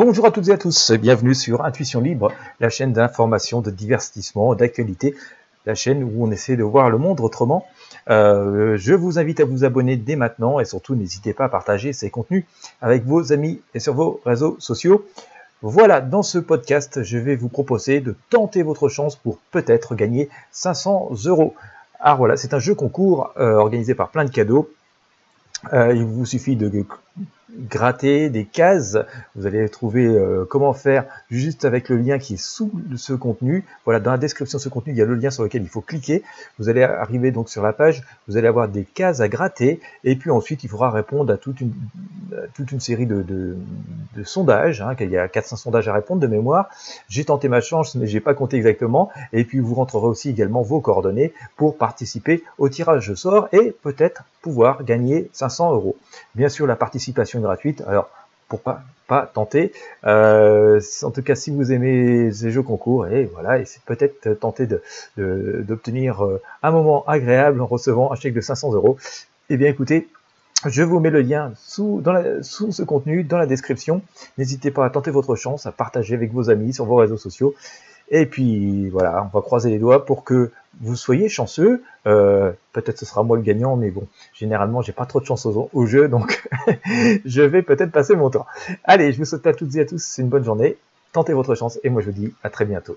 Bonjour à toutes et à tous, bienvenue sur Intuition Libre, la chaîne d'information, de divertissement, d'actualité, la chaîne où on essaie de voir le monde autrement. Euh, je vous invite à vous abonner dès maintenant et surtout n'hésitez pas à partager ces contenus avec vos amis et sur vos réseaux sociaux. Voilà, dans ce podcast, je vais vous proposer de tenter votre chance pour peut-être gagner 500 euros. Alors voilà, c'est un jeu concours euh, organisé par plein de cadeaux. Euh, il vous suffit de gratter des cases. Vous allez trouver euh, comment faire juste avec le lien qui est sous ce contenu. Voilà, dans la description de ce contenu, il y a le lien sur lequel il faut cliquer. Vous allez arriver donc sur la page, vous allez avoir des cases à gratter et puis ensuite il faudra répondre à toute une, série de, de sondages. Hein, il y a 400 sondages à répondre de mémoire. J'ai tenté ma chance, mais j'ai pas compté exactement. Et puis vous rentrerez aussi également vos coordonnées pour participer au tirage de sort et peut-être pouvoir gagner 500 euros. Bien sûr, la participation est gratuite. Alors, pourquoi pas tenter euh, En tout cas, si vous aimez ces jeux concours, et voilà, et c'est peut-être tenter d'obtenir de, euh, un moment agréable en recevant un chèque de 500 euros. Eh bien, écoutez, je vous mets le lien sous, dans ce contenu dans la description. N'hésitez pas à tenter votre chance, à partager avec vos amis sur vos réseaux sociaux. Et puis voilà, on va croiser les doigts pour que vous soyez chanceux. Euh, peut-être ce sera moi le gagnant, mais bon, généralement j'ai pas trop de chance au, au jeu, donc je vais peut-être passer mon temps. Allez, je vous souhaite à toutes et à tous une bonne journée. Tentez votre chance et moi je vous dis à très bientôt.